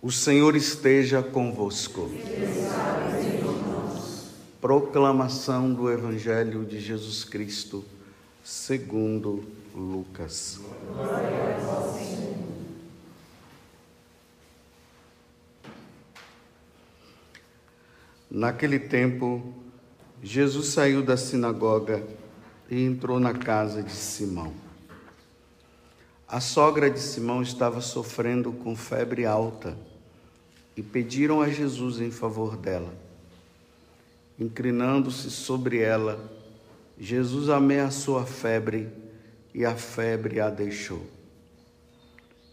O Senhor esteja convosco. Proclamação do Evangelho de Jesus Cristo, segundo Lucas. Naquele tempo, Jesus saiu da sinagoga e entrou na casa de Simão. A sogra de Simão estava sofrendo com febre alta e pediram a Jesus em favor dela. Inclinando-se sobre ela, Jesus ameaçou a febre e a febre a deixou.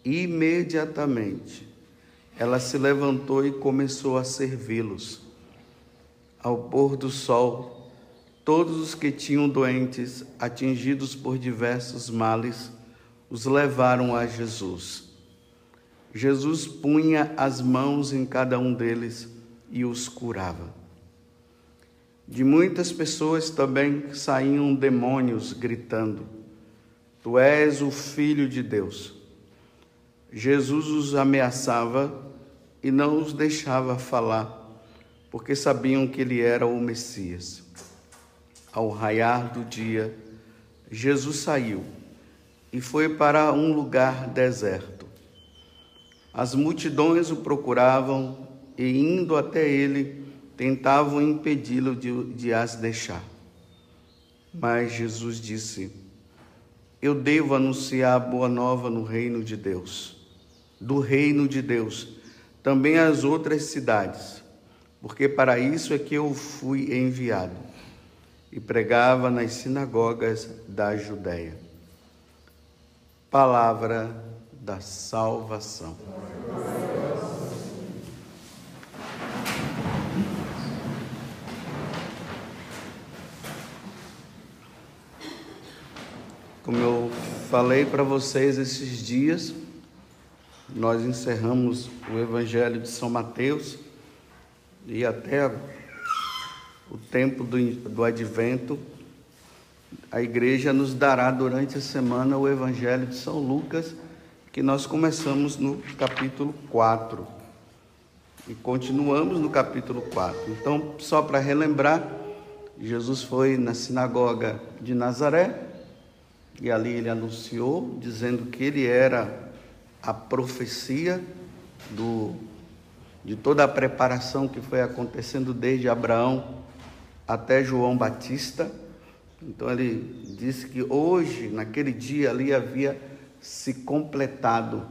Imediatamente, ela se levantou e começou a servi-los. Ao pôr do sol, todos os que tinham doentes, atingidos por diversos males, os levaram a Jesus. Jesus punha as mãos em cada um deles e os curava. De muitas pessoas também saíam demônios gritando: Tu és o Filho de Deus. Jesus os ameaçava e não os deixava falar, porque sabiam que ele era o Messias. Ao raiar do dia, Jesus saiu e foi para um lugar deserto. As multidões o procuravam e, indo até ele, tentavam impedi-lo de, de as deixar. Mas Jesus disse: Eu devo anunciar a boa nova no reino de Deus, do reino de Deus, também às outras cidades, porque para isso é que eu fui enviado. E pregava nas sinagogas da Judéia palavra da salvação. Como eu falei para vocês esses dias, nós encerramos o Evangelho de São Mateus e até o tempo do, do advento a igreja nos dará durante a semana o Evangelho de São Lucas, que nós começamos no capítulo 4 e continuamos no capítulo 4. Então, só para relembrar, Jesus foi na sinagoga de Nazaré e ali ele anunciou, dizendo que ele era a profecia do, de toda a preparação que foi acontecendo desde Abraão até João Batista então ele disse que hoje, naquele dia ali, havia se completado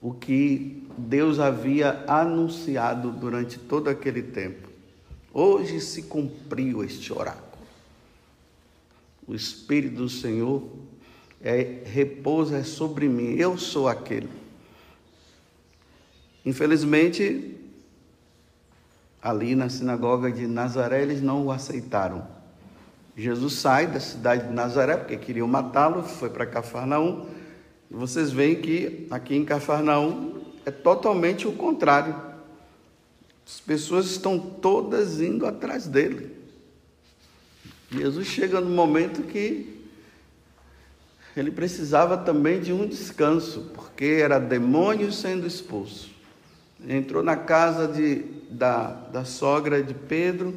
o que Deus havia anunciado durante todo aquele tempo. Hoje se cumpriu este oráculo. O Espírito do Senhor é, repousa sobre mim, eu sou aquele. Infelizmente, ali na sinagoga de Nazaré, eles não o aceitaram. Jesus sai da cidade de Nazaré, porque queriam matá-lo, foi para Cafarnaum. E vocês veem que aqui em Cafarnaum é totalmente o contrário. As pessoas estão todas indo atrás dele. Jesus chega no momento que ele precisava também de um descanso, porque era demônio sendo expulso. Entrou na casa de, da, da sogra de Pedro,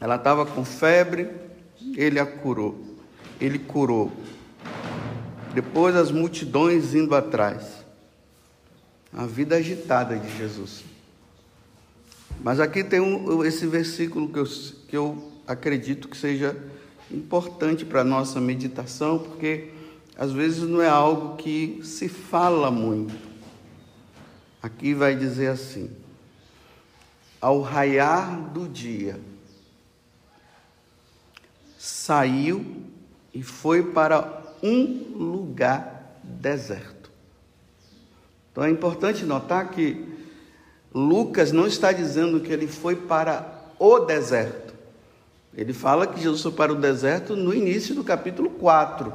ela estava com febre, ele a curou. Ele curou. Depois as multidões indo atrás. A vida agitada de Jesus. Mas aqui tem um, esse versículo que eu, que eu acredito que seja importante para a nossa meditação, porque às vezes não é algo que se fala muito. Aqui vai dizer assim: ao raiar do dia, saiu e foi para um lugar deserto. Então é importante notar que Lucas não está dizendo que ele foi para o deserto. Ele fala que Jesus foi para o deserto no início do capítulo 4.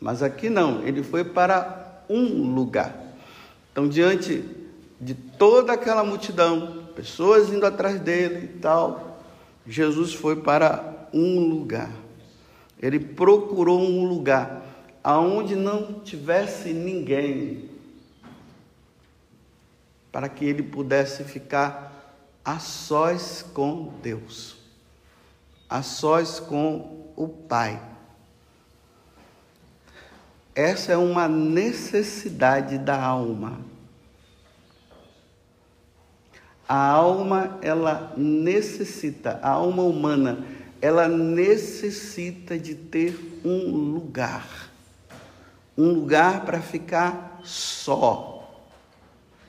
Mas aqui não, ele foi para um lugar. Então, diante de toda aquela multidão, pessoas indo atrás dele e tal, Jesus foi para um lugar. Ele procurou um lugar aonde não tivesse ninguém. para que ele pudesse ficar a sós com Deus, a sós com o Pai. Essa é uma necessidade da alma. A alma, ela necessita, a alma humana, ela necessita de ter um lugar. Um lugar para ficar só.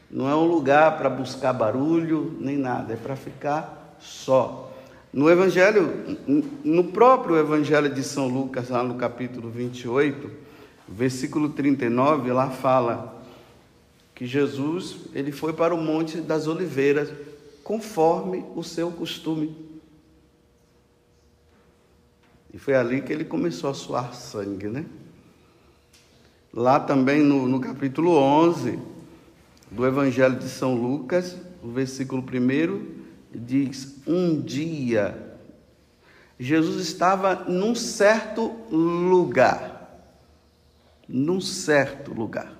Não é um lugar para buscar barulho, nem nada, é para ficar só. No Evangelho, no próprio Evangelho de São Lucas, lá no capítulo 28, versículo 39, lá fala que Jesus ele foi para o Monte das Oliveiras conforme o seu costume. E foi ali que ele começou a suar sangue, né? Lá também no, no capítulo 11 do Evangelho de São Lucas, o versículo 1 diz: Um dia Jesus estava num certo lugar. Num certo lugar.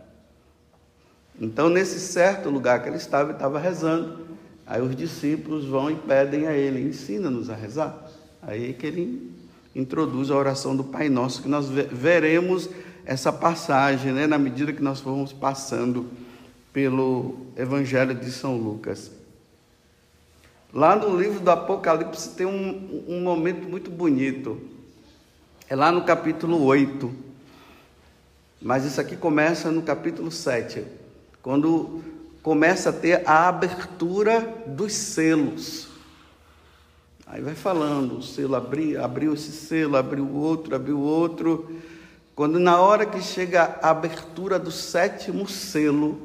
Então, nesse certo lugar que ele estava, ele estava rezando. Aí os discípulos vão e pedem a ele: ensina-nos a rezar. Aí que ele introduz a oração do Pai Nosso, que nós veremos essa passagem, né, na medida que nós formos passando pelo Evangelho de São Lucas. Lá no livro do Apocalipse tem um, um momento muito bonito. É lá no capítulo 8. Mas isso aqui começa no capítulo 7 quando começa a ter a abertura dos selos. Aí vai falando, o selo abriu, abriu esse selo, abriu o outro, abriu o outro. Quando na hora que chega a abertura do sétimo selo,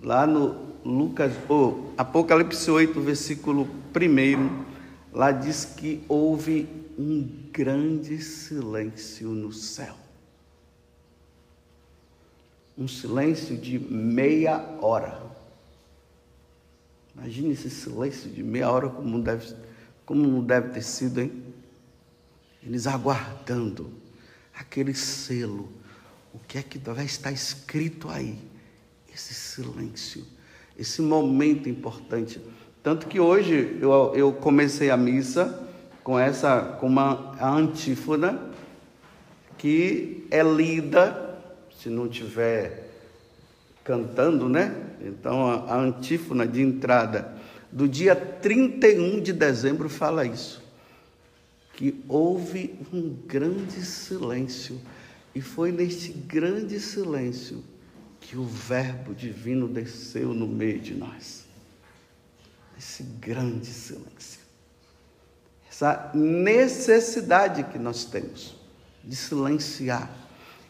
lá no Lucas, oh, Apocalipse 8, versículo 1, lá diz que houve um grande silêncio no céu um silêncio de meia hora. Imagine esse silêncio de meia hora como deve, como não deve ter sido, hein? Eles aguardando aquele selo. O que é que vai estar escrito aí? Esse silêncio, esse momento importante. Tanto que hoje eu, eu comecei a missa com essa, com uma antífona que é lida se não tiver cantando, né? Então a, a antífona de entrada do dia 31 de dezembro fala isso. Que houve um grande silêncio, e foi neste grande silêncio que o Verbo divino desceu no meio de nós. Esse grande silêncio. Essa necessidade que nós temos de silenciar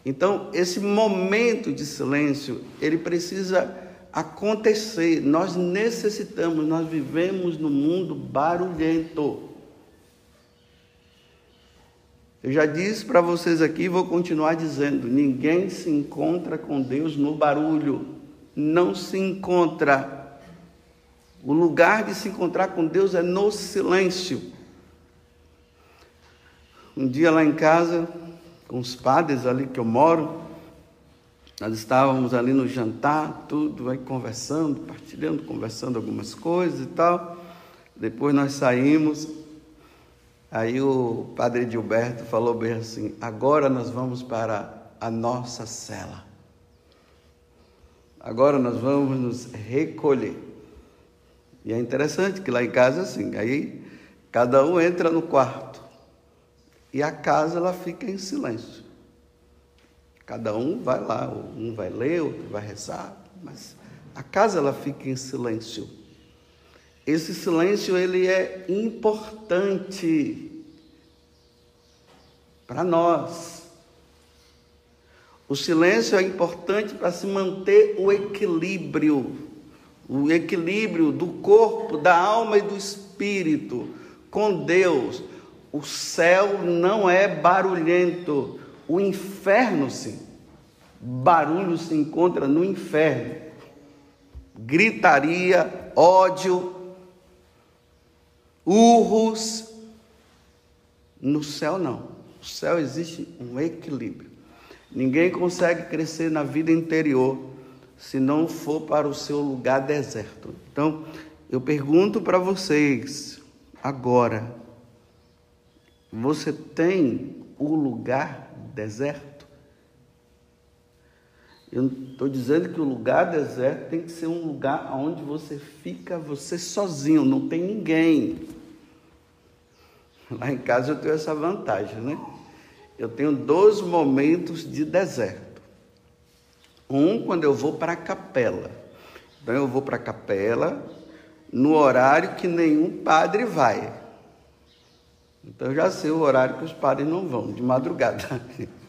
então, esse momento de silêncio, ele precisa acontecer. Nós necessitamos, nós vivemos num mundo barulhento. Eu já disse para vocês aqui, vou continuar dizendo: ninguém se encontra com Deus no barulho, não se encontra. O lugar de se encontrar com Deus é no silêncio. Um dia lá em casa, com os padres ali que eu moro. Nós estávamos ali no jantar, tudo, aí conversando, partilhando, conversando algumas coisas e tal. Depois nós saímos, aí o padre Gilberto falou bem assim: agora nós vamos para a nossa cela. Agora nós vamos nos recolher. E é interessante que lá em casa é assim, aí cada um entra no quarto. E a casa ela fica em silêncio. Cada um vai lá, um vai ler, outro vai rezar, mas a casa ela fica em silêncio. Esse silêncio ele é importante para nós. O silêncio é importante para se manter o equilíbrio, o equilíbrio do corpo, da alma e do espírito com Deus. O céu não é barulhento, o inferno sim. Barulho se encontra no inferno. Gritaria, ódio, urros. No céu não. No céu existe um equilíbrio. Ninguém consegue crescer na vida interior se não for para o seu lugar deserto. Então, eu pergunto para vocês agora: você tem o lugar deserto? Eu estou dizendo que o lugar deserto tem que ser um lugar onde você fica você sozinho, não tem ninguém. Lá em casa eu tenho essa vantagem, né? Eu tenho dois momentos de deserto. Um quando eu vou para a capela. Então eu vou para a capela no horário que nenhum padre vai. Então eu já sei o horário que os padres não vão, de madrugada.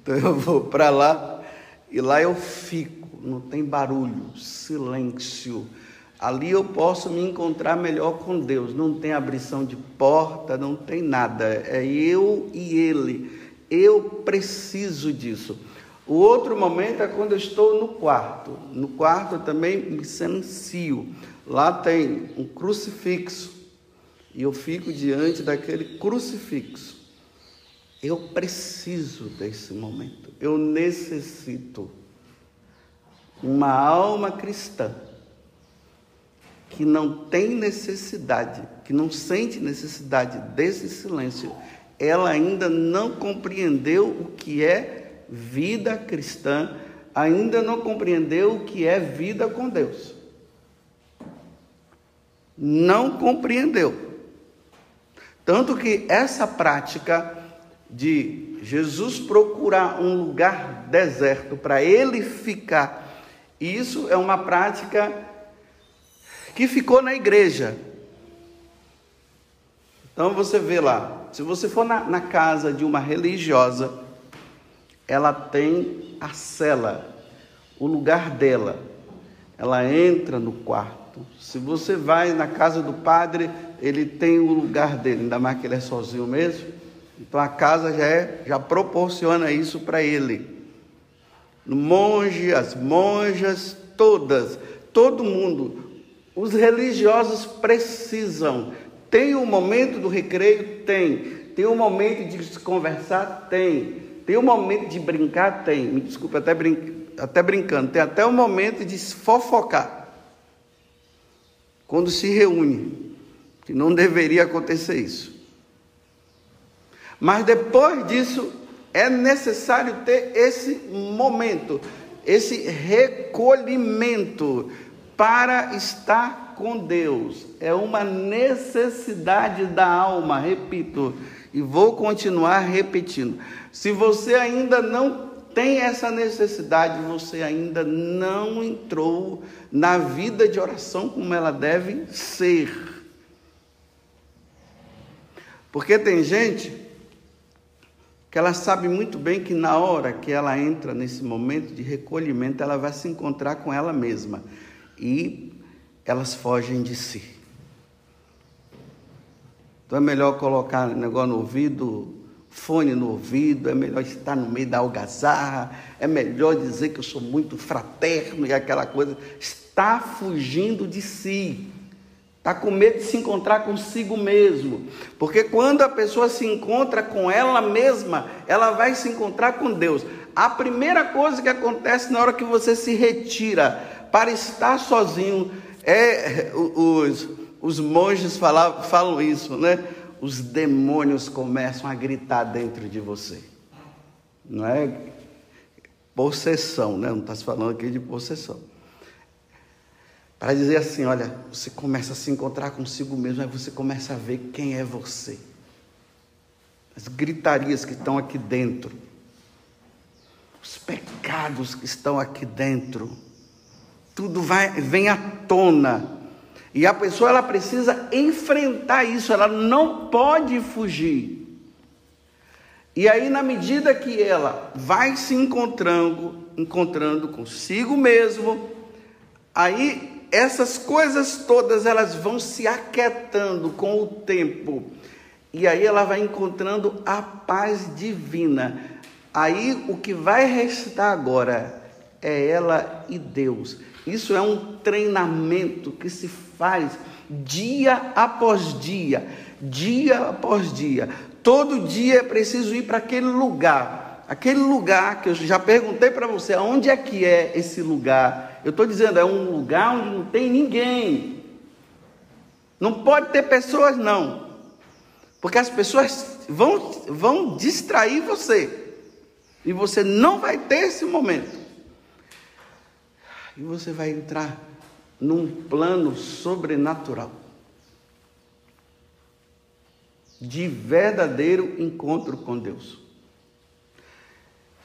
Então eu vou para lá e lá eu fico, não tem barulho, silêncio. Ali eu posso me encontrar melhor com Deus. Não tem abrição de porta, não tem nada. É eu e Ele. Eu preciso disso. O outro momento é quando eu estou no quarto. No quarto eu também me silencio. Lá tem um crucifixo. E eu fico diante daquele crucifixo. Eu preciso desse momento. Eu necessito. Uma alma cristã que não tem necessidade, que não sente necessidade desse silêncio, ela ainda não compreendeu o que é vida cristã, ainda não compreendeu o que é vida com Deus. Não compreendeu. Tanto que essa prática de Jesus procurar um lugar deserto para ele ficar, isso é uma prática que ficou na igreja. Então você vê lá, se você for na, na casa de uma religiosa, ela tem a cela, o lugar dela. Ela entra no quarto. Se você vai na casa do padre, ele tem o lugar dele, ainda mais que ele é sozinho mesmo. Então a casa já, é, já proporciona isso para ele. Monge, as monjas, todas, todo mundo. Os religiosos precisam. Tem o um momento do recreio? Tem. Tem o um momento de se conversar? Tem. Tem o um momento de brincar? Tem. Me desculpe, até, brin... até brincando. Tem até o momento de se fofocar. Quando se reúne. Que não deveria acontecer isso. Mas depois disso, é necessário ter esse momento, esse recolhimento para estar com Deus. É uma necessidade da alma, repito, e vou continuar repetindo. Se você ainda não tem essa necessidade, você ainda não entrou na vida de oração como ela deve ser. Porque tem gente que ela sabe muito bem que na hora que ela entra nesse momento de recolhimento, ela vai se encontrar com ela mesma e elas fogem de si. Então é melhor colocar negócio no ouvido, fone no ouvido, é melhor estar no meio da algazarra, é melhor dizer que eu sou muito fraterno e aquela coisa. Está fugindo de si. Está com medo de se encontrar consigo mesmo. Porque quando a pessoa se encontra com ela mesma, ela vai se encontrar com Deus. A primeira coisa que acontece na hora que você se retira para estar sozinho é os os monges falam, falam isso, né? Os demônios começam a gritar dentro de você. Não é possessão, né? Não está se falando aqui de possessão. Para dizer assim, olha, você começa a se encontrar consigo mesmo, aí você começa a ver quem é você. As gritarias que estão aqui dentro. Os pecados que estão aqui dentro. Tudo vai, vem à tona e a pessoa ela precisa enfrentar isso, ela não pode fugir. E aí, na medida que ela vai se encontrando, encontrando consigo mesmo, aí essas coisas todas elas vão se aquietando com o tempo. E aí ela vai encontrando a paz divina. Aí o que vai restar agora é ela e Deus. Isso é um treinamento que se faz dia após dia, dia após dia. Todo dia é preciso ir para aquele lugar Aquele lugar que eu já perguntei para você, onde é que é esse lugar? Eu estou dizendo, é um lugar onde não tem ninguém. Não pode ter pessoas, não. Porque as pessoas vão, vão distrair você. E você não vai ter esse momento. E você vai entrar num plano sobrenatural de verdadeiro encontro com Deus.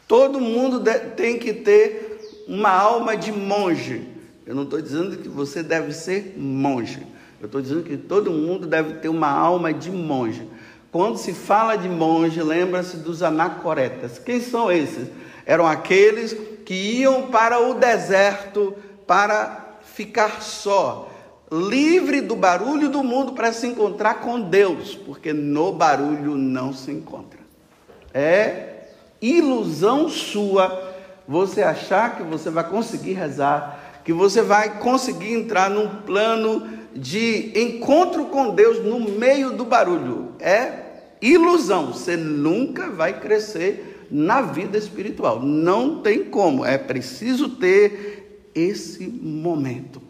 Todo mundo tem que ter uma alma de monge. Eu não estou dizendo que você deve ser monge. Eu estou dizendo que todo mundo deve ter uma alma de monge. Quando se fala de monge, lembra-se dos anacoretas. Quem são esses? Eram aqueles que iam para o deserto para ficar só, livre do barulho do mundo para se encontrar com Deus, porque no barulho não se encontra. É ilusão sua você achar que você vai conseguir rezar, que você vai conseguir entrar num plano de encontro com Deus no meio do barulho. É ilusão. Você nunca vai crescer na vida espiritual. Não tem como. É preciso ter esse momento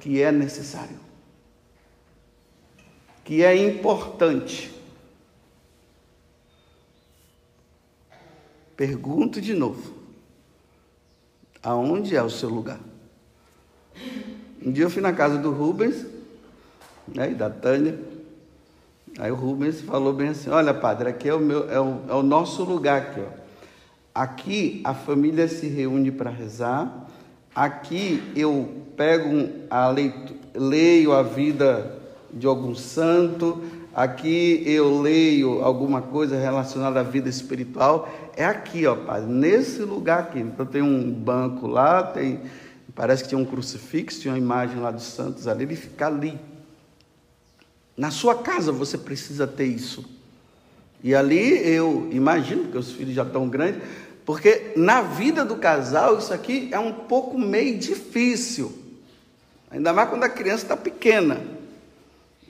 que é necessário, que é importante. Pergunto de novo: aonde é o seu lugar? Um dia eu fui na casa do Rubens né, e da Tânia. Aí o Rubens falou bem assim: Olha, padre, aqui é o, meu, é o, é o nosso lugar. Aqui, ó. aqui a família se reúne para rezar. Aqui eu pego a leito, leio a vida de algum santo aqui eu leio alguma coisa relacionada à vida espiritual, é aqui, ó, Padre, nesse lugar aqui. Então tem um banco lá, tem, parece que tinha um crucifixo, tinha uma imagem lá dos santos ali, ele fica ali. Na sua casa você precisa ter isso. E ali eu imagino, que os filhos já estão grandes, porque na vida do casal isso aqui é um pouco meio difícil. Ainda mais quando a criança está pequena.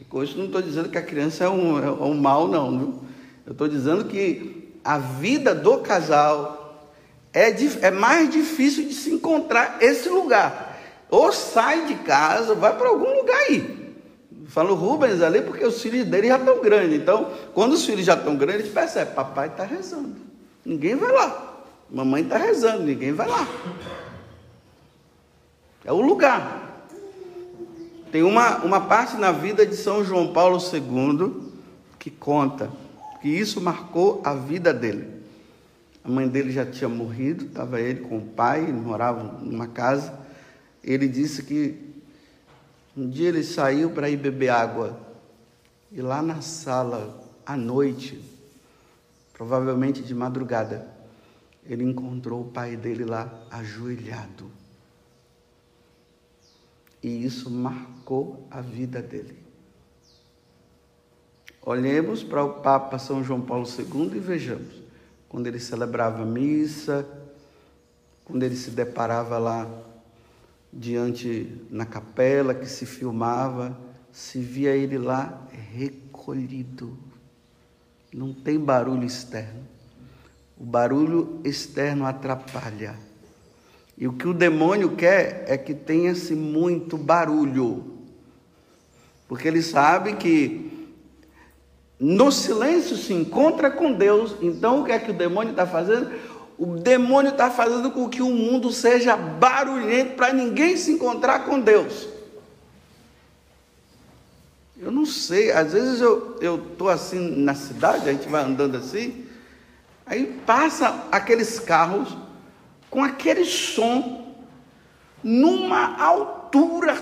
Com isso não estou dizendo que a criança é um, é um mal, não. Viu? Eu estou dizendo que a vida do casal é, é mais difícil de se encontrar esse lugar. Ou sai de casa, vai para algum lugar aí. Falo Rubens ali porque os filhos dele já estão grandes. Então, quando os filhos já estão grandes, eles percebem, papai está rezando. Ninguém vai lá. Mamãe está rezando, ninguém vai lá. É o lugar. Tem uma, uma parte na vida de São João Paulo II que conta que isso marcou a vida dele. A mãe dele já tinha morrido, estava ele com o pai, moravam numa casa. Ele disse que um dia ele saiu para ir beber água. E lá na sala, à noite, provavelmente de madrugada, ele encontrou o pai dele lá ajoelhado. E isso marcou a vida dele. Olhemos para o Papa São João Paulo II e vejamos, quando ele celebrava a missa, quando ele se deparava lá diante na capela que se filmava, se via ele lá recolhido. Não tem barulho externo. O barulho externo atrapalha. E o que o demônio quer é que tenha-se muito barulho. Porque ele sabe que no silêncio se encontra com Deus. Então o que é que o demônio está fazendo? O demônio está fazendo com que o mundo seja barulhento para ninguém se encontrar com Deus. Eu não sei, às vezes eu estou assim na cidade, a gente vai andando assim, aí passa aqueles carros com aquele som, numa altura.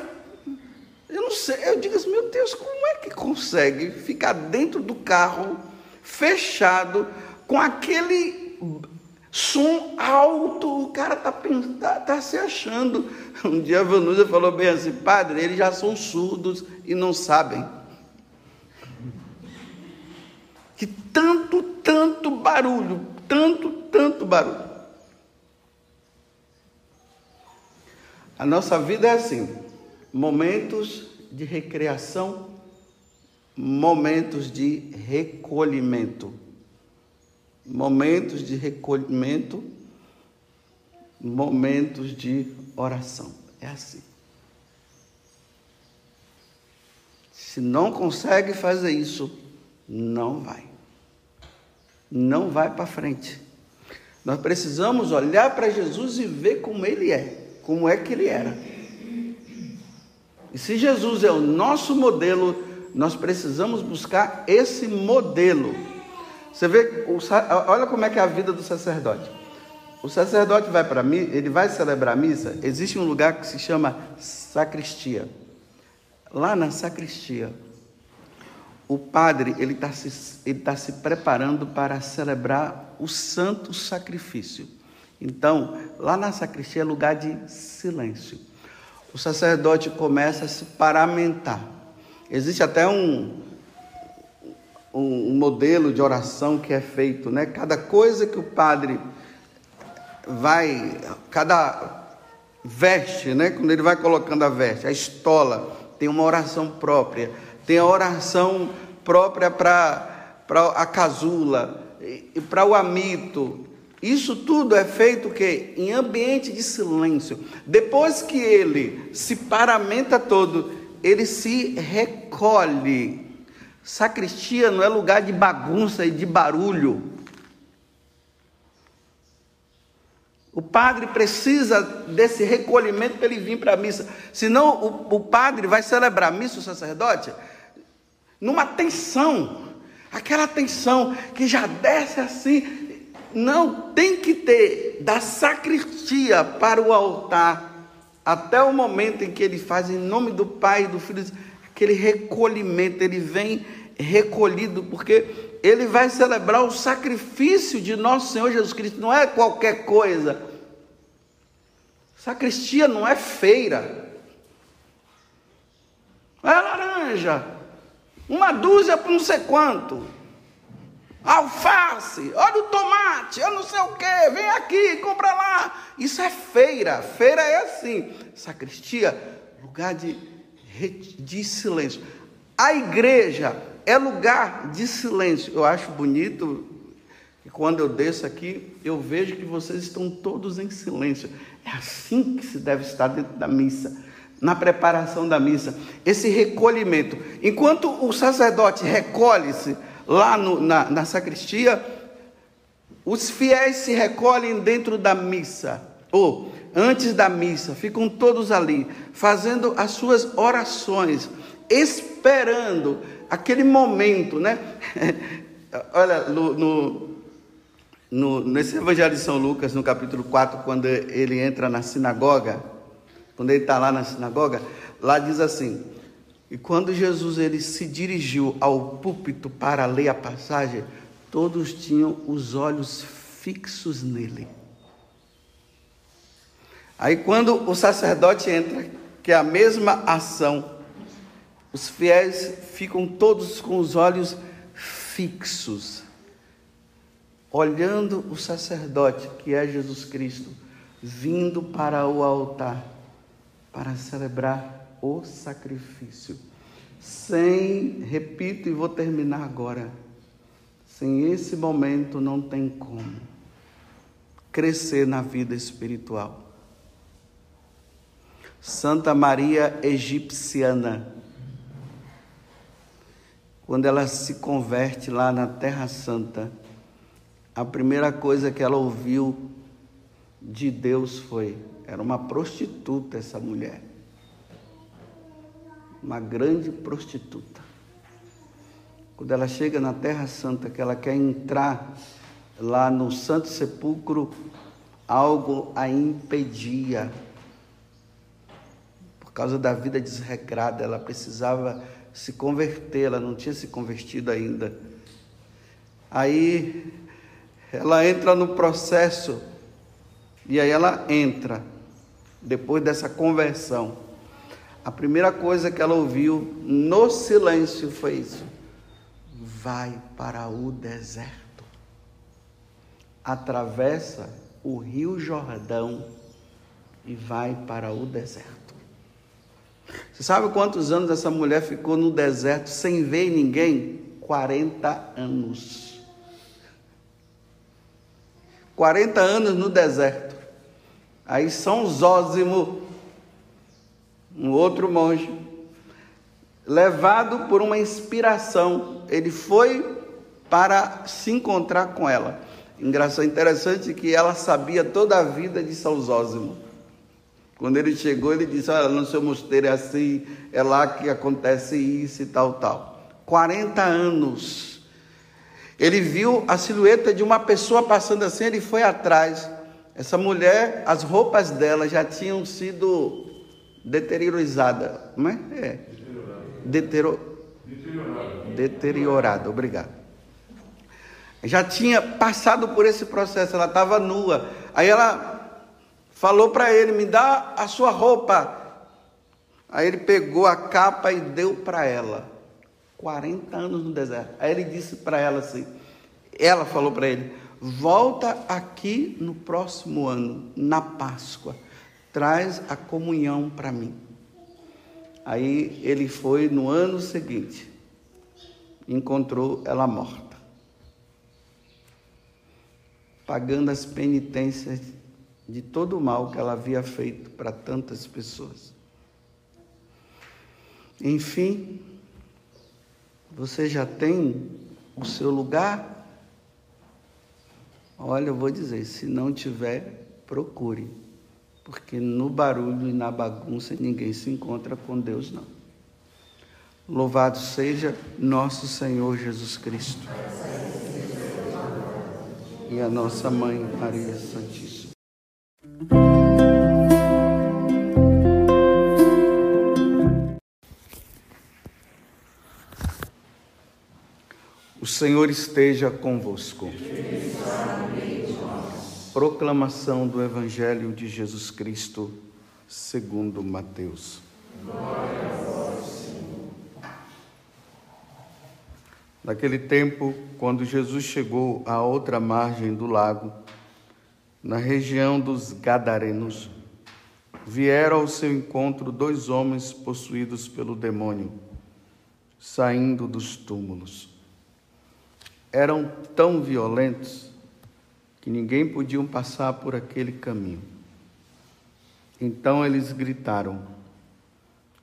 Eu não sei, eu digo assim, meu Deus, como é que consegue ficar dentro do carro, fechado, com aquele som alto? O cara está tá, tá se achando. Um dia a Vanusa falou bem assim, padre, eles já são surdos e não sabem. Que tanto, tanto barulho, tanto, tanto barulho. A nossa vida é assim: momentos de recreação, momentos de recolhimento. Momentos de recolhimento, momentos de oração. É assim. Se não consegue fazer isso, não vai. Não vai para frente. Nós precisamos olhar para Jesus e ver como ele é, como é que ele era. E se Jesus é o nosso modelo, nós precisamos buscar esse modelo. Você vê, olha como é que é a vida do sacerdote. O sacerdote vai para mim, ele vai celebrar a missa, existe um lugar que se chama sacristia. Lá na sacristia, o padre ele está se, ele tá se preparando para celebrar o santo sacrifício. Então, lá na sacristia é lugar de silêncio. O sacerdote começa a se paramentar. Existe até um, um, um modelo de oração que é feito, né? Cada coisa que o padre vai, cada veste, né? Quando ele vai colocando a veste, a estola, tem uma oração própria tem a oração própria para a casula, e para o amito. Isso tudo é feito que em ambiente de silêncio. Depois que ele se paramenta todo, ele se recolhe. Sacristia não é lugar de bagunça e de barulho. O padre precisa desse recolhimento para ele vir para a missa. Senão o, o padre vai celebrar a missa, o sacerdote, numa tensão, aquela tensão que já desce assim. Não tem que ter da sacristia para o altar, até o momento em que ele faz em nome do Pai e do Filho, aquele recolhimento, ele vem recolhido, porque ele vai celebrar o sacrifício de nosso Senhor Jesus Cristo, não é qualquer coisa. Sacristia não é feira, é laranja, uma dúzia por não sei quanto. Alface, olha o tomate, eu não sei o que, vem aqui, compra lá. Isso é feira, feira é assim. Sacristia, lugar de, de silêncio. A igreja é lugar de silêncio. Eu acho bonito que quando eu desço aqui, eu vejo que vocês estão todos em silêncio. É assim que se deve estar dentro da missa na preparação da missa, esse recolhimento. Enquanto o sacerdote recolhe-se lá no, na, na sacristia, os fiéis se recolhem dentro da missa, ou antes da missa, ficam todos ali, fazendo as suas orações, esperando aquele momento, né? Olha, no, no, no, nesse Evangelho de São Lucas, no capítulo 4, quando ele entra na sinagoga, quando ele está lá na sinagoga, lá diz assim: e quando Jesus ele se dirigiu ao púlpito para ler a passagem, todos tinham os olhos fixos nele. Aí quando o sacerdote entra, que é a mesma ação, os fiéis ficam todos com os olhos fixos, olhando o sacerdote, que é Jesus Cristo, vindo para o altar para celebrar o sacrifício. Sem, repito e vou terminar agora, sem esse momento não tem como crescer na vida espiritual. Santa Maria Egipciana, quando ela se converte lá na Terra Santa, a primeira coisa que ela ouviu de Deus foi: era uma prostituta essa mulher. Uma grande prostituta. Quando ela chega na Terra Santa, que ela quer entrar lá no Santo Sepulcro, algo a impedia. Causa da vida desregrada, ela precisava se converter, ela não tinha se convertido ainda. Aí ela entra no processo, e aí ela entra depois dessa conversão, a primeira coisa que ela ouviu no silêncio foi isso: vai para o deserto, atravessa o rio Jordão e vai para o deserto. Você sabe quantos anos essa mulher ficou no deserto sem ver ninguém? 40 anos. 40 anos no deserto. Aí São Zósimo, um outro monge, levado por uma inspiração, ele foi para se encontrar com ela. Engraçado, interessante que ela sabia toda a vida de São Zósimo. Quando ele chegou, ele disse: Olha, no seu mosteiro é assim, é lá que acontece isso e tal, tal. 40 anos. Ele viu a silhueta de uma pessoa passando assim, ele foi atrás. Essa mulher, as roupas dela já tinham sido deteriorizadas. Como é? É. Deteriorada. Deteriorada, obrigado. Já tinha passado por esse processo, ela estava nua. Aí ela falou para ele: Me dá a sua roupa. Aí ele pegou a capa e deu para ela. 40 anos no deserto. Aí ele disse para ela assim: Ela falou para ele: Volta aqui no próximo ano, na Páscoa. Traz a comunhão para mim. Aí ele foi no ano seguinte, encontrou ela morta, pagando as penitências de todo o mal que ela havia feito para tantas pessoas. Enfim, você já tem o seu lugar? Olha, eu vou dizer, se não tiver, procure, porque no barulho e na bagunça ninguém se encontra com Deus, não. Louvado seja nosso Senhor Jesus Cristo e a nossa mãe Maria Santíssima. O Senhor esteja convosco. Proclamação do Evangelho de Jesus Cristo, segundo Mateus. Naquele tempo, quando Jesus chegou à outra margem do lago, na região dos Gadarenos, vieram ao seu encontro dois homens possuídos pelo demônio, saindo dos túmulos. Eram tão violentos que ninguém podia passar por aquele caminho. Então eles gritaram: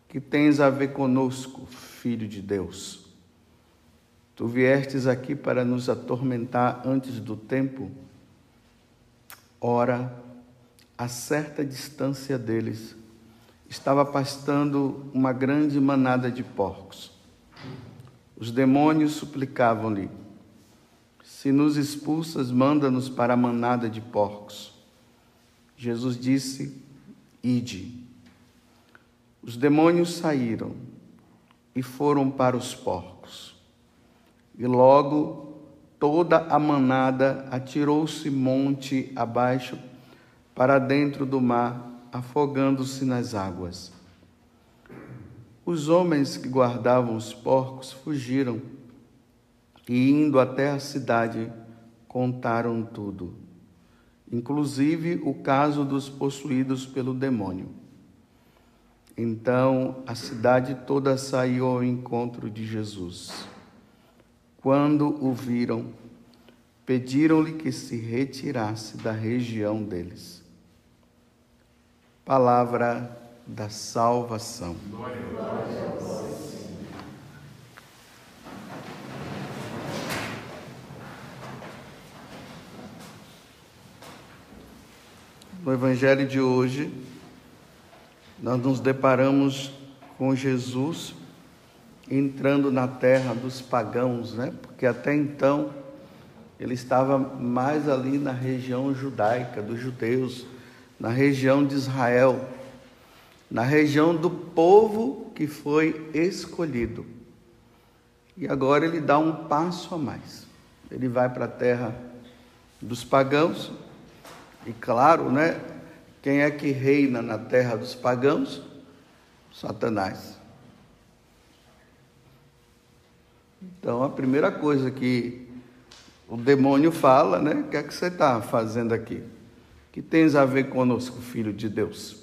Que tens a ver conosco, filho de Deus? Tu viestes aqui para nos atormentar antes do tempo? Ora, a certa distância deles, estava pastando uma grande manada de porcos. Os demônios suplicavam-lhe: Se nos expulsas, manda-nos para a manada de porcos. Jesus disse: Ide. Os demônios saíram e foram para os porcos. E logo toda a manada atirou-se monte abaixo para dentro do mar, afogando-se nas águas. Os homens que guardavam os porcos fugiram e, indo até a cidade, contaram tudo, inclusive o caso dos possuídos pelo demônio. Então a cidade toda saiu ao encontro de Jesus. Quando o viram, pediram-lhe que se retirasse da região deles. Palavra da salvação. Glória a vós, No Evangelho de hoje, nós nos deparamos com Jesus entrando na terra dos pagãos, né? Porque até então ele estava mais ali na região judaica, dos judeus, na região de Israel, na região do povo que foi escolhido. E agora ele dá um passo a mais. Ele vai para a terra dos pagãos, e claro, né? Quem é que reina na terra dos pagãos? Satanás. Então, a primeira coisa que o demônio fala, né? O que é que você está fazendo aqui? Que tens a ver conosco, filho de Deus?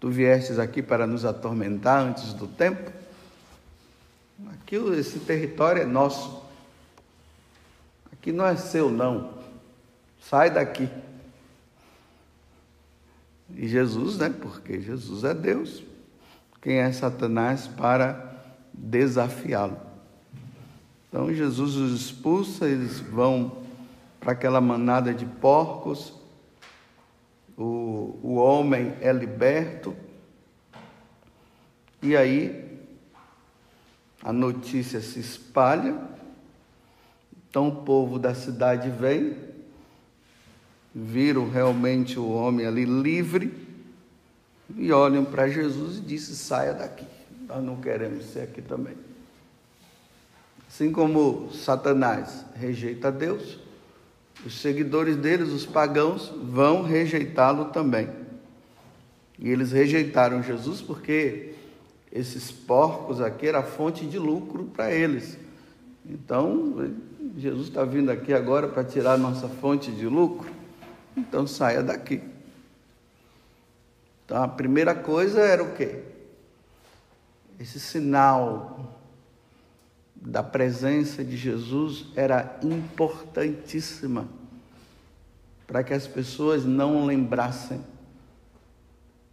Tu viestes aqui para nos atormentar antes do tempo? Aqui esse território é nosso. Aqui não é seu, não. sai daqui. E Jesus, né? Porque Jesus é Deus. Quem é Satanás para desafiá-lo? Então Jesus os expulsa, eles vão para aquela manada de porcos. O, o homem é liberto. E aí a notícia se espalha. Então o povo da cidade vem, viram realmente o homem ali livre e olham para Jesus e dizem: saia daqui, nós não queremos ser aqui também. Assim como Satanás rejeita Deus, os seguidores deles, os pagãos, vão rejeitá-lo também. E eles rejeitaram Jesus porque esses porcos aqui era fonte de lucro para eles. Então, Jesus está vindo aqui agora para tirar nossa fonte de lucro, então saia daqui. Então, a primeira coisa era o quê? Esse sinal da presença de Jesus era importantíssima para que as pessoas não lembrassem.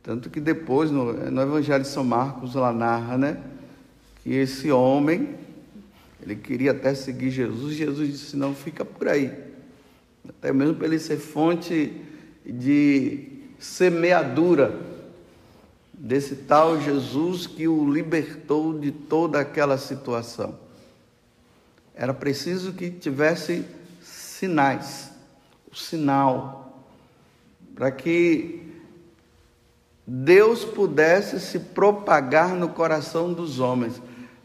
Tanto que depois, no, no Evangelho de São Marcos, lá narra, né? Que esse homem, ele queria até seguir Jesus, Jesus disse: não, fica por aí. Até mesmo para ele ser fonte de semeadura desse tal Jesus que o libertou de toda aquela situação. Era preciso que tivesse sinais, o sinal, para que Deus pudesse se propagar no coração dos homens.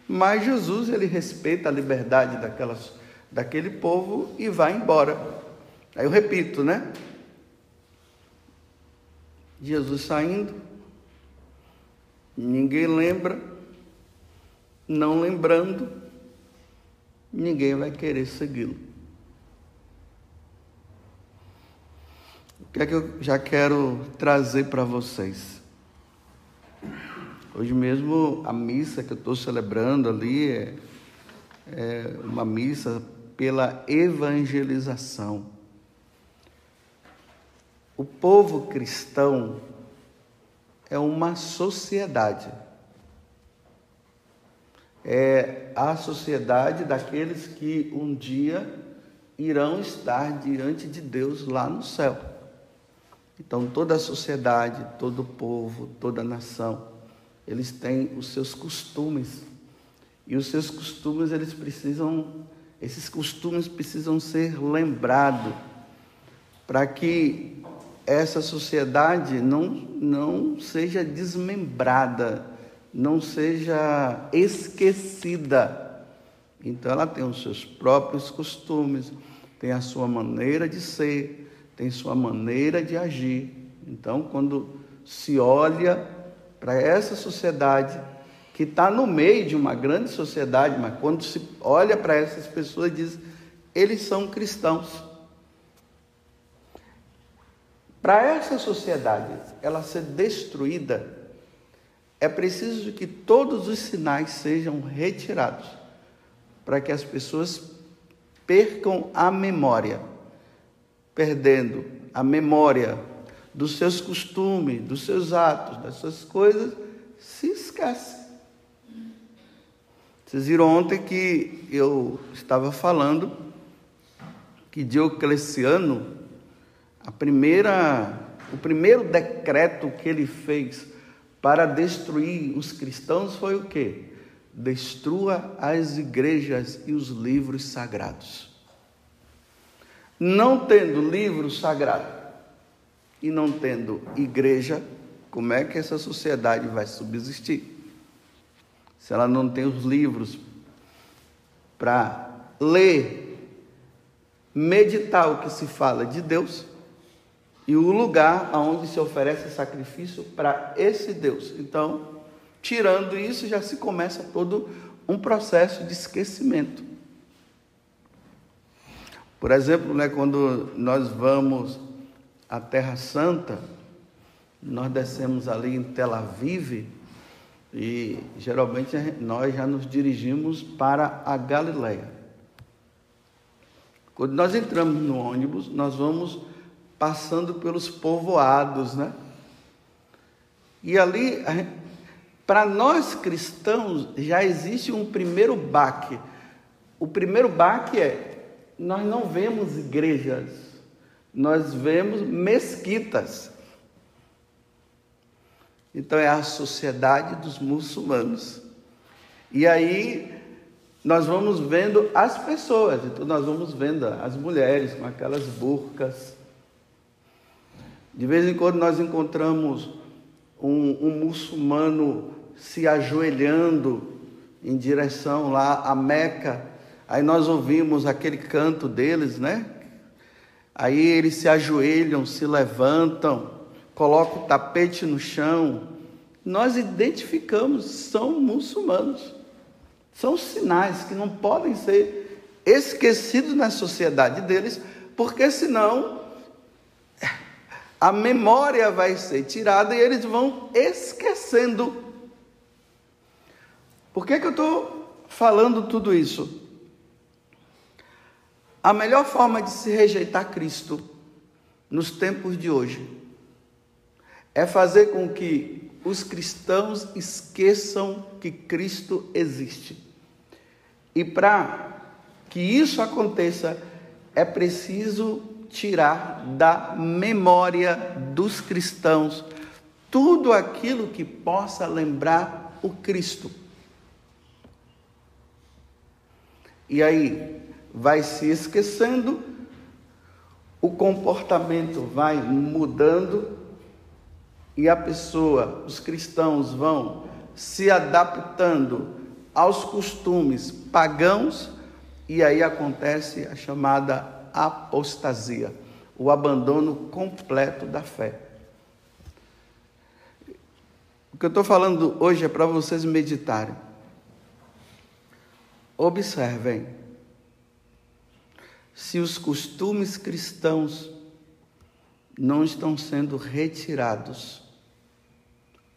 Mas Jesus, ele respeita a liberdade daquelas, daquele povo e vai embora. Aí eu repito, né? Jesus saindo, ninguém lembra, não lembrando, ninguém vai querer segui-lo. O que é que eu já quero trazer para vocês? Hoje mesmo a missa que eu estou celebrando ali é, é uma missa pela evangelização. O povo cristão é uma sociedade é a sociedade daqueles que um dia irão estar diante de Deus lá no céu. Então, toda a sociedade, todo o povo, toda a nação, eles têm os seus costumes. E os seus costumes, eles precisam, esses costumes precisam ser lembrados para que essa sociedade não, não seja desmembrada não seja esquecida. Então ela tem os seus próprios costumes, tem a sua maneira de ser, tem sua maneira de agir. Então, quando se olha para essa sociedade que está no meio de uma grande sociedade, mas quando se olha para essas pessoas diz, eles são cristãos. Para essa sociedade ela ser destruída, é preciso que todos os sinais sejam retirados para que as pessoas percam a memória, perdendo a memória dos seus costumes, dos seus atos, das suas coisas, se esquece. Vocês viram ontem que eu estava falando que Diocleciano, a primeira, o primeiro decreto que ele fez para destruir os cristãos foi o que? Destrua as igrejas e os livros sagrados. Não tendo livro sagrado e não tendo igreja, como é que essa sociedade vai subsistir? Se ela não tem os livros para ler, meditar o que se fala de Deus, e o lugar aonde se oferece sacrifício para esse Deus. Então, tirando isso, já se começa todo um processo de esquecimento. Por exemplo, né, quando nós vamos à Terra Santa, nós descemos ali em Tel Aviv e geralmente nós já nos dirigimos para a Galileia. Quando nós entramos no ônibus, nós vamos passando pelos povoados, né? E ali, para nós cristãos, já existe um primeiro baque. O primeiro baque é: nós não vemos igrejas, nós vemos mesquitas. Então é a sociedade dos muçulmanos. E aí nós vamos vendo as pessoas, então nós vamos vendo as mulheres com aquelas burcas. De vez em quando nós encontramos um, um muçulmano se ajoelhando em direção lá a Meca. Aí nós ouvimos aquele canto deles, né? Aí eles se ajoelham, se levantam, colocam o tapete no chão. Nós identificamos, são muçulmanos. São sinais que não podem ser esquecidos na sociedade deles, porque senão a memória vai ser tirada e eles vão esquecendo. Por que, que eu estou falando tudo isso? A melhor forma de se rejeitar Cristo nos tempos de hoje é fazer com que os cristãos esqueçam que Cristo existe. E para que isso aconteça, é preciso tirar da memória dos cristãos tudo aquilo que possa lembrar o Cristo. E aí vai se esquecendo, o comportamento vai mudando e a pessoa, os cristãos vão se adaptando aos costumes pagãos, e aí acontece a chamada apostasia, o abandono completo da fé. O que eu estou falando hoje é para vocês meditarem. Observem se os costumes cristãos não estão sendo retirados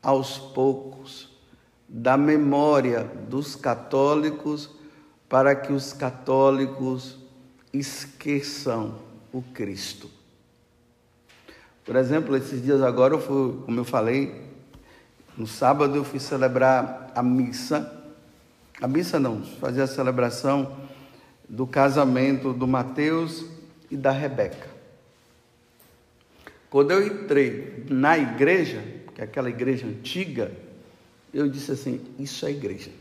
aos poucos da memória dos católicos para que os católicos esqueçam o Cristo. Por exemplo, esses dias agora, eu fui, como eu falei, no sábado eu fui celebrar a missa. A missa não, fazer a celebração do casamento do Mateus e da Rebeca. Quando eu entrei na igreja, que é aquela igreja antiga, eu disse assim: Isso é igreja.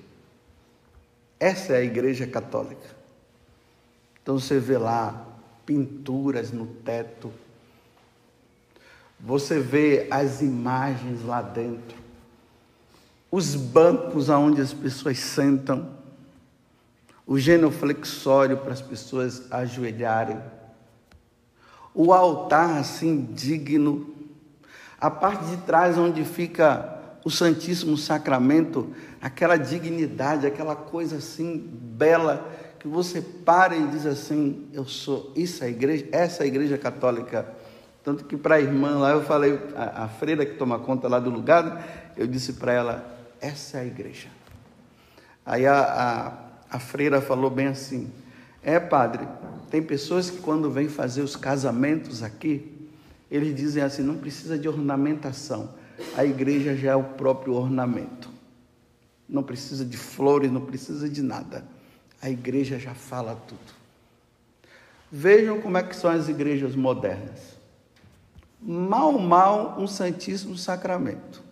Essa é a igreja católica. Então você vê lá pinturas no teto, você vê as imagens lá dentro, os bancos aonde as pessoas sentam, o genuflexório para as pessoas ajoelharem, o altar assim digno, a parte de trás onde fica o Santíssimo Sacramento, aquela dignidade, aquela coisa assim bela, que você para e diz assim: Eu sou, isso é a igreja, essa é a igreja católica. Tanto que para a irmã lá, eu falei, a, a freira que toma conta lá do lugar, eu disse para ela: Essa é a igreja. Aí a, a, a freira falou bem assim: É, padre, tem pessoas que quando vêm fazer os casamentos aqui, eles dizem assim: não precisa de ornamentação a igreja já é o próprio ornamento. Não precisa de flores, não precisa de nada. A igreja já fala tudo. Vejam como é que são as igrejas modernas. Mal, mal, um Santíssimo Sacramento.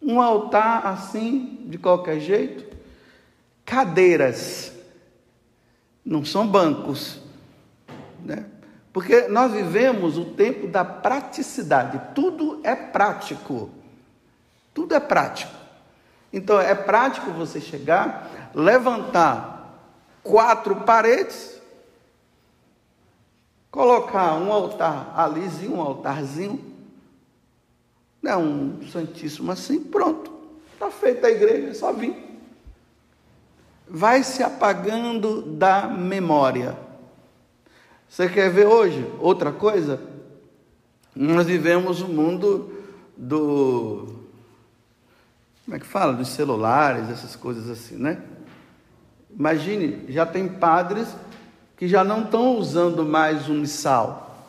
Um altar assim, de qualquer jeito. Cadeiras. Não são bancos. Né? Porque nós vivemos o tempo da praticidade, tudo é prático. Tudo é prático. Então é prático você chegar, levantar quatro paredes, colocar um altar alizinho, um altarzinho, né, um santíssimo assim, pronto. Está feita a igreja, é só vir. Vai se apagando da memória. Você quer ver hoje outra coisa? Nós vivemos o um mundo do. Como é que fala? Dos celulares, essas coisas assim, né? Imagine, já tem padres que já não estão usando mais um missal.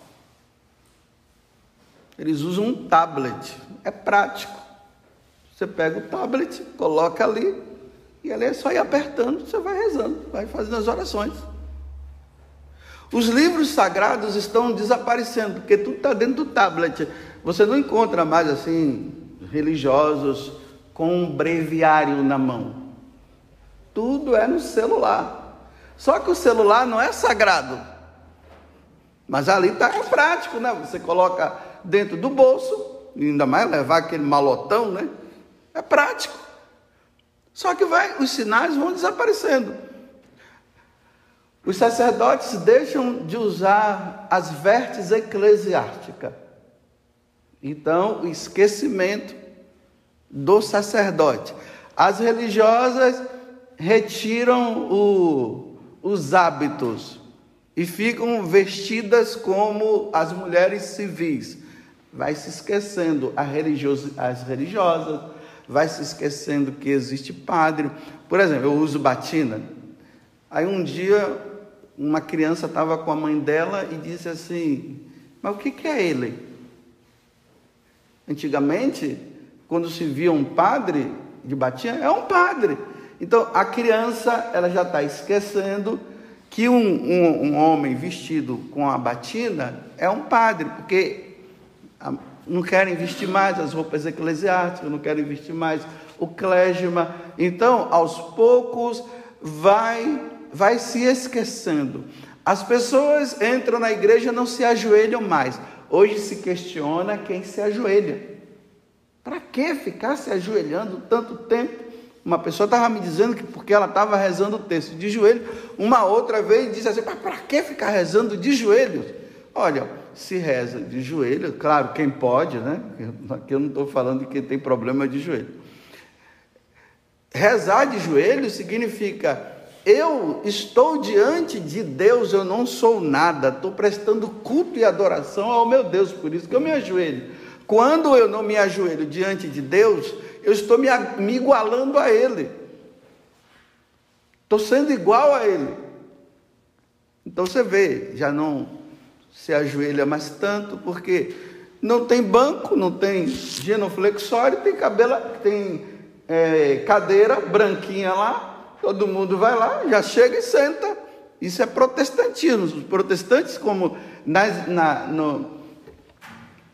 Eles usam um tablet. É prático. Você pega o tablet, coloca ali, e ali é só ir apertando, você vai rezando, vai fazendo as orações. Os livros sagrados estão desaparecendo, porque tudo está dentro do tablet. Você não encontra mais assim religiosos com um breviário na mão. Tudo é no celular. Só que o celular não é sagrado. Mas ali está é prático, né? Você coloca dentro do bolso, ainda mais levar aquele malotão, né? É prático. Só que vai, os sinais vão desaparecendo. Os sacerdotes deixam de usar as vertes eclesiásticas. Então, o esquecimento do sacerdote. As religiosas retiram o, os hábitos e ficam vestidas como as mulheres civis. Vai se esquecendo as religiosas, vai se esquecendo que existe padre. Por exemplo, eu uso batina. Aí um dia uma criança estava com a mãe dela e disse assim: Mas o que, que é ele? Antigamente, quando se via um padre de batina, é um padre. Então a criança ela já está esquecendo que um, um, um, homem vestido com a batina é um padre, porque não querem vestir mais as roupas eclesiásticas, não querem vestir mais o clésima. Então, aos poucos, vai vai se esquecendo. As pessoas entram na igreja não se ajoelham mais. Hoje se questiona quem se ajoelha. Para que ficar se ajoelhando tanto tempo? Uma pessoa estava me dizendo que porque ela estava rezando o texto de joelho, uma outra vez disse assim: para que ficar rezando de joelhos? Olha, se reza de joelho, claro, quem pode, né? Aqui eu não estou falando de quem tem problema de joelho. Rezar de joelho significa eu estou diante de Deus, eu não sou nada, estou prestando culto e adoração ao meu Deus, por isso que eu me ajoelho. Quando eu não me ajoelho diante de Deus, eu estou me, me igualando a Ele, estou sendo igual a Ele. Então você vê, já não se ajoelha mais tanto, porque não tem banco, não tem genuflexório, tem tem é, cadeira branquinha lá, Todo mundo vai lá, já chega e senta. Isso é protestantismo. Os protestantes, como nas, na, no,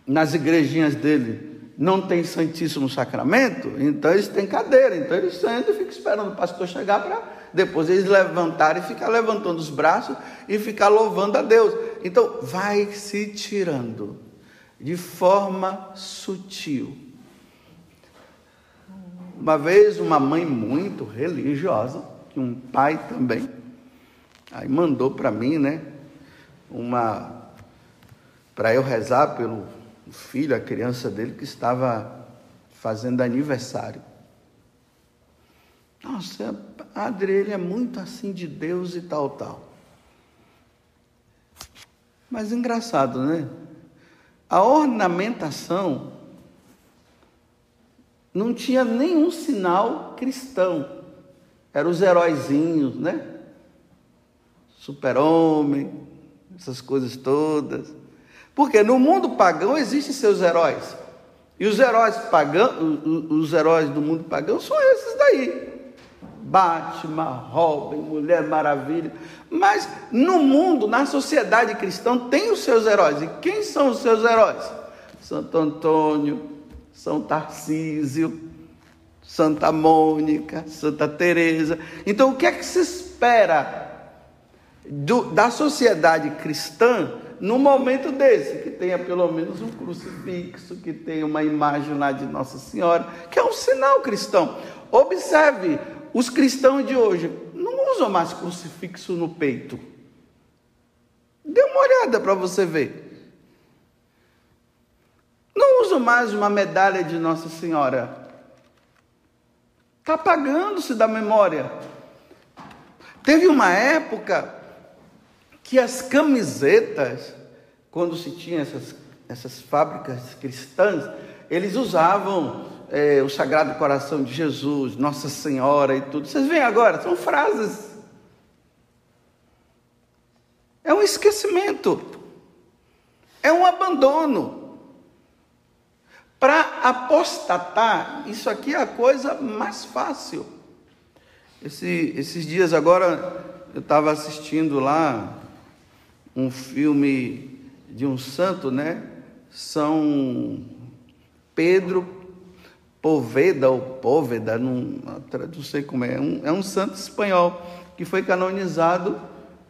nas igrejinhas dele, não tem Santíssimo Sacramento, então eles têm cadeira. Então eles sentam e ficam esperando o pastor chegar para depois eles levantarem e ficar levantando os braços e ficar louvando a Deus. Então vai se tirando de forma sutil uma vez, uma mãe muito religiosa, e um pai também, aí mandou para mim, né, uma. para eu rezar pelo filho, a criança dele, que estava fazendo aniversário. Nossa, padre, ele é muito assim de Deus e tal, tal. Mas engraçado, né? A ornamentação não tinha nenhum sinal cristão. Eram os heróizinhos, né? Super-homem, essas coisas todas. Porque no mundo pagão existem seus heróis. E os heróis pagãos, os heróis do mundo pagão são esses daí. Batman, Robin, Mulher Maravilha. Mas no mundo, na sociedade cristã, tem os seus heróis. E quem são os seus heróis? Santo Antônio, são Tarcísio, Santa Mônica, Santa Teresa. Então, o que é que se espera do, da sociedade cristã no momento desse? Que tenha pelo menos um crucifixo, que tenha uma imagem lá de Nossa Senhora, que é um sinal cristão. Observe, os cristãos de hoje não usam mais crucifixo no peito. Dê uma olhada para você ver. Não uso mais uma medalha de Nossa Senhora. Está apagando-se da memória. Teve uma época que as camisetas, quando se tinha essas, essas fábricas cristãs, eles usavam é, o Sagrado Coração de Jesus, Nossa Senhora e tudo. Vocês veem agora, são frases. É um esquecimento. É um abandono. Para apostatar, isso aqui é a coisa mais fácil. Esse, esses dias agora eu estava assistindo lá um filme de um santo, né? São Pedro Poveda ou Póveda, não, não sei como é, é um, é um santo espanhol que foi canonizado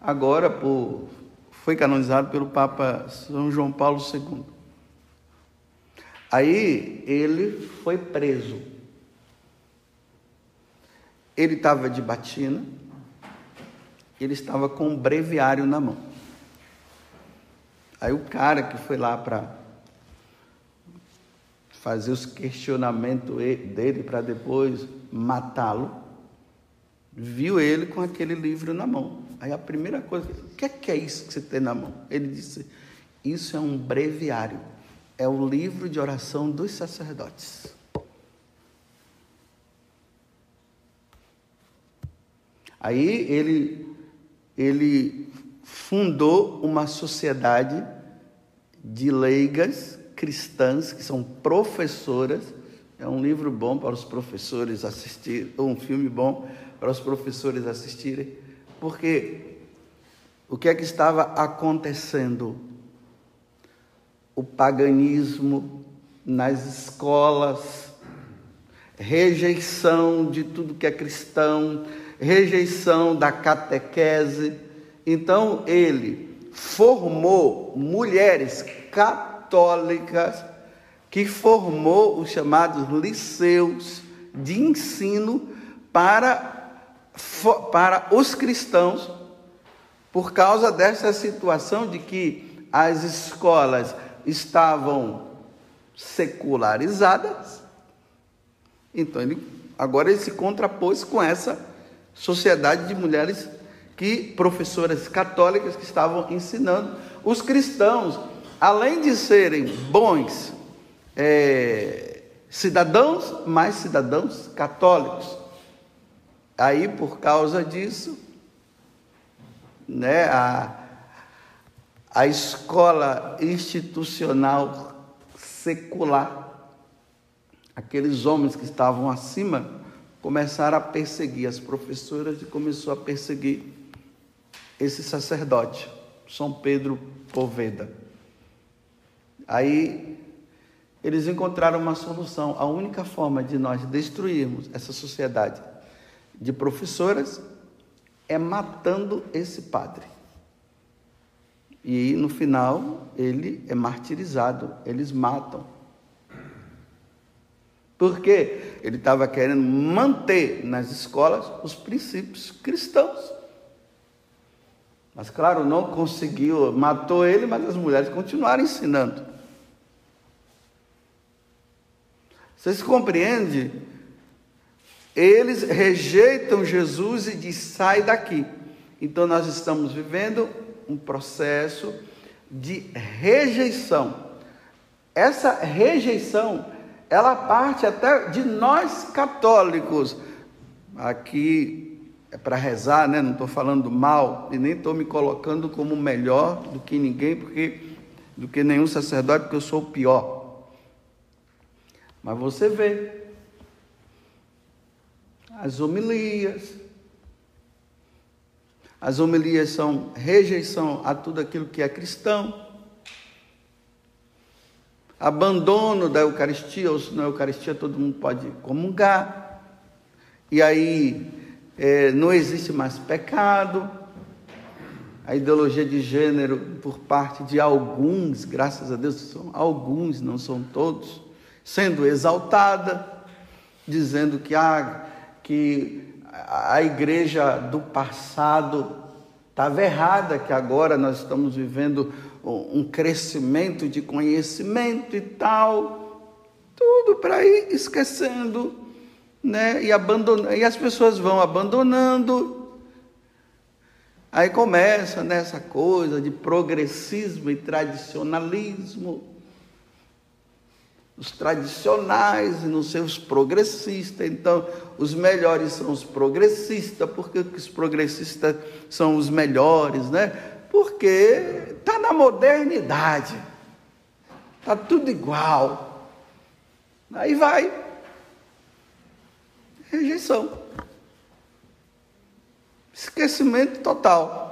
agora por foi canonizado pelo Papa São João Paulo II. Aí ele foi preso. Ele estava de batina, ele estava com um breviário na mão. Aí o cara que foi lá para fazer os questionamentos dele para depois matá-lo, viu ele com aquele livro na mão. Aí a primeira coisa, o que é, que é isso que você tem na mão? Ele disse: Isso é um breviário, é o livro de oração dos sacerdotes. Aí ele, ele fundou uma sociedade de leigas cristãs que são professoras. É um livro bom para os professores assistirem, ou um filme bom para os professores assistirem, porque o que é que estava acontecendo? O paganismo nas escolas, rejeição de tudo que é cristão, rejeição da catequese. Então ele formou mulheres católicas que formou os chamados liceus de ensino para para os cristãos por causa dessa situação de que as escolas estavam secularizadas. Então ele agora ele se contrapôs com essa sociedade de mulheres que professoras católicas que estavam ensinando os cristãos, além de serem bons é, cidadãos, mais cidadãos católicos. Aí, por causa disso, né, a, a escola institucional secular, aqueles homens que estavam acima, começaram a perseguir as professoras e começou a perseguir esse sacerdote, São Pedro Poveda. Aí eles encontraram uma solução. A única forma de nós destruirmos essa sociedade de professoras é matando esse padre. E no final ele é martirizado, eles matam. Porque ele estava querendo manter nas escolas os princípios cristãos. Mas, claro, não conseguiu, matou ele, mas as mulheres continuaram ensinando. Vocês compreendem eles rejeitam Jesus e diz: sai daqui. Então nós estamos vivendo um processo de rejeição. Essa rejeição, ela parte até de nós católicos. Aqui é para rezar, né? Não estou falando mal e nem estou me colocando como melhor do que ninguém, porque do que nenhum sacerdote, porque eu sou o pior. Mas você vê as homilias. As homilias são rejeição a tudo aquilo que é cristão, abandono da Eucaristia, ou se não é Eucaristia, todo mundo pode comungar, e aí é, não existe mais pecado, a ideologia de gênero por parte de alguns, graças a Deus, são alguns, não são todos, sendo exaltada, dizendo que ah, que a igreja do passado estava errada, que agora nós estamos vivendo um crescimento de conhecimento e tal, tudo para ir esquecendo, né? E e as pessoas vão abandonando. Aí começa nessa coisa de progressismo e tradicionalismo os tradicionais e nos seus progressistas. Então, os melhores são os progressistas, porque os progressistas são os melhores, né? Porque está na modernidade, está tudo igual. Aí vai. Rejeição. Esquecimento total.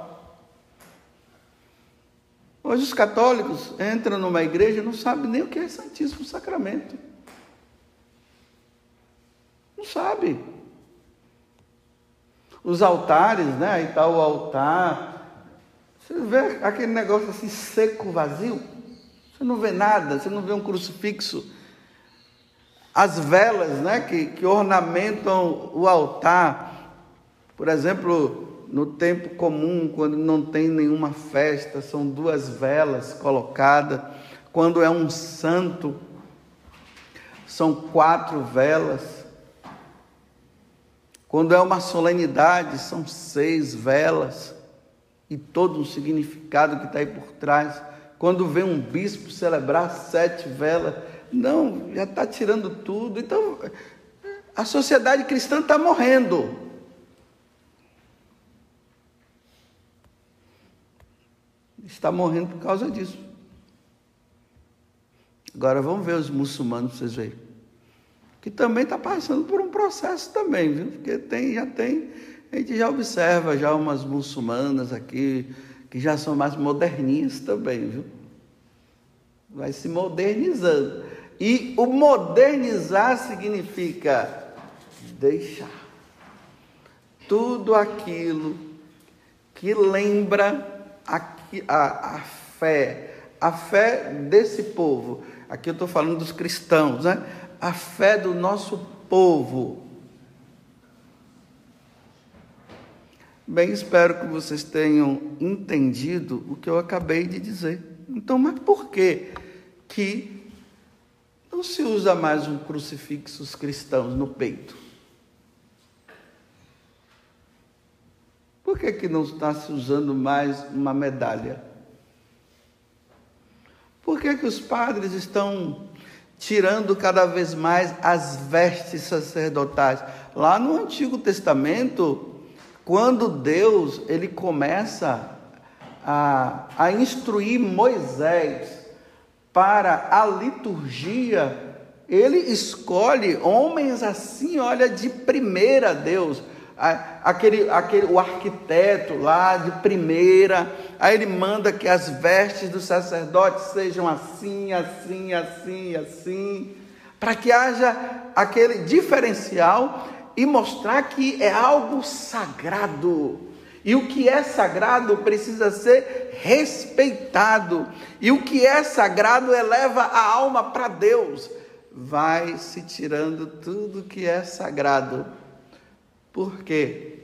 Hoje os católicos entram numa igreja e não sabem nem o que é Santíssimo Sacramento. Não sabe. Os altares, né? Aí está o altar. Você vê aquele negócio assim seco, vazio. Você não vê nada, você não vê um crucifixo. As velas, né? Que, que ornamentam o altar. Por exemplo, no tempo comum, quando não tem nenhuma festa, são duas velas colocadas. Quando é um santo, são quatro velas. Quando é uma solenidade, são seis velas. E todo um significado que está aí por trás. Quando vem um bispo celebrar sete velas, não, já está tirando tudo. Então, a sociedade cristã está morrendo. está morrendo por causa disso. Agora vamos ver os muçulmanos para vocês verem. Que também está passando por um processo também, viu? Porque tem, já tem, a gente já observa já umas muçulmanas aqui, que já são mais moderninhas também, viu? Vai se modernizando. E o modernizar significa deixar tudo aquilo que lembra a a, a fé, a fé desse povo, aqui eu estou falando dos cristãos, né? a fé do nosso povo. Bem, espero que vocês tenham entendido o que eu acabei de dizer. Então, mas por que que não se usa mais um crucifixo os cristãos no peito? Por que, que não está se usando mais uma medalha? Por que, que os padres estão tirando cada vez mais as vestes sacerdotais? Lá no Antigo Testamento, quando Deus ele começa a, a instruir Moisés para a liturgia, ele escolhe homens assim, olha, de primeira Deus aquele, aquele, o arquiteto lá de primeira, aí ele manda que as vestes dos sacerdotes sejam assim, assim, assim, assim, para que haja aquele diferencial e mostrar que é algo sagrado. E o que é sagrado precisa ser respeitado. E o que é sagrado eleva a alma para Deus. Vai se tirando tudo que é sagrado porque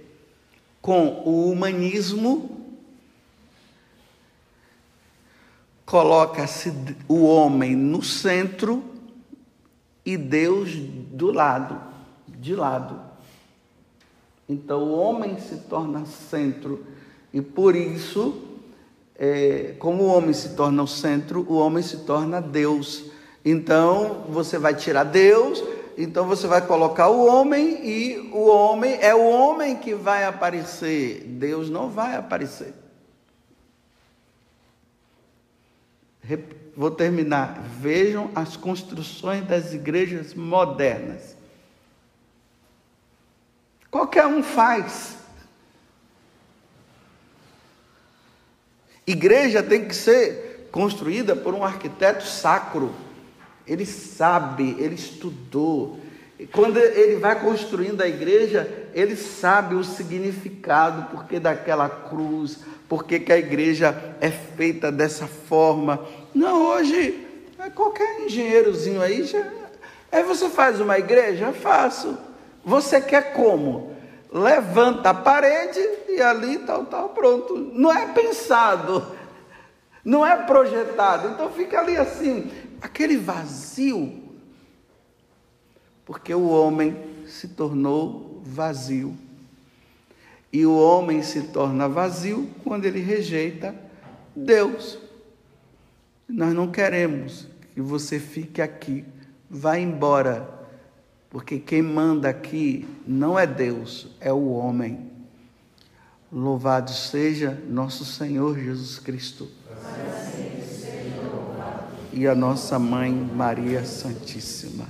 com o humanismo coloca-se o homem no centro e Deus do lado, de lado. Então o homem se torna centro e por isso, é, como o homem se torna o centro, o homem se torna Deus. Então você vai tirar Deus então você vai colocar o homem e o homem é o homem que vai aparecer. Deus não vai aparecer. Vou terminar. Vejam as construções das igrejas modernas. Qualquer um faz. Igreja tem que ser construída por um arquiteto sacro. Ele sabe, ele estudou. Quando ele vai construindo a igreja, ele sabe o significado, porque daquela cruz, porque que a igreja é feita dessa forma. Não, hoje, é qualquer engenheirozinho aí, já, aí você faz uma igreja? Faço. Você quer como? Levanta a parede e ali tal, tal, pronto. Não é pensado, não é projetado. Então fica ali assim aquele vazio, porque o homem se tornou vazio. E o homem se torna vazio quando ele rejeita Deus. Nós não queremos que você fique aqui, vá embora, porque quem manda aqui não é Deus, é o homem. Louvado seja nosso Senhor Jesus Cristo. E a nossa mãe Maria Santíssima.